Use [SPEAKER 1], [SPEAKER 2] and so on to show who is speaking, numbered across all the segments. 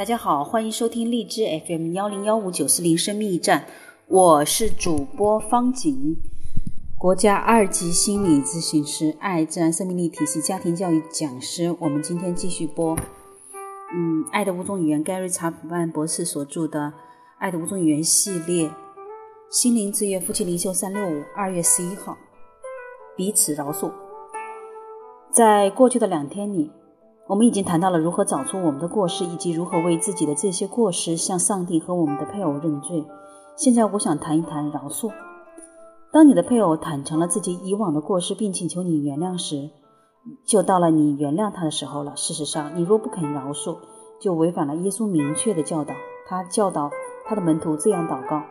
[SPEAKER 1] 大家好，欢迎收听荔枝 FM 幺零幺五九四零生命驿站，我是主播方景，国家二级心理咨询师，爱自然生命力体系家庭教育讲师。我们今天继续播，嗯，爱的五种语言，盖瑞查普曼博士所著的《爱的五种语言》系列，心灵之约夫妻灵修三六五，二月十一号，彼此饶恕。在过去的两天里。我们已经谈到了如何找出我们的过失，以及如何为自己的这些过失向上帝和我们的配偶认罪。现在，我想谈一谈饶恕。当你的配偶坦诚了自己以往的过失，并请求你原谅时，就到了你原谅他的时候了。事实上，你若不肯饶恕，就违反了耶稣明确的教导。他教导他的门徒这样祷告：“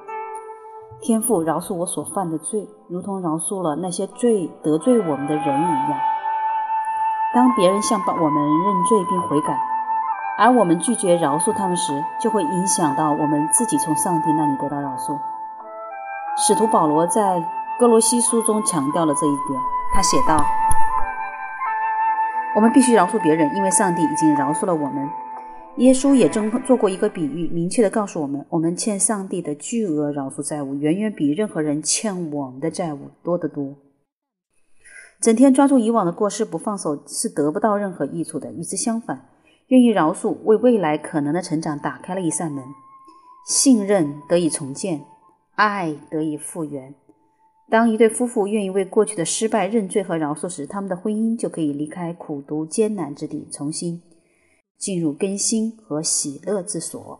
[SPEAKER 1] 天父，饶恕我所犯的罪，如同饶恕了那些罪得罪我们的人一样。”当别人向我们认罪并悔改，而我们拒绝饶恕他们时，就会影响到我们自己从上帝那里得到饶恕。使徒保罗在哥罗西书中强调了这一点，他写道：“我们必须饶恕别人，因为上帝已经饶恕了我们。”耶稣也正做过一个比喻，明确地告诉我们：我们欠上帝的巨额饶恕债务，远远比任何人欠我们的债务多得多。整天抓住以往的过失不放手，是得不到任何益处的。与之相反，愿意饶恕，为未来可能的成长打开了一扇门，信任得以重建，爱得以复原。当一对夫妇愿意为过去的失败认罪和饶恕时，他们的婚姻就可以离开苦读艰难之地，重新进入更新和喜乐之所。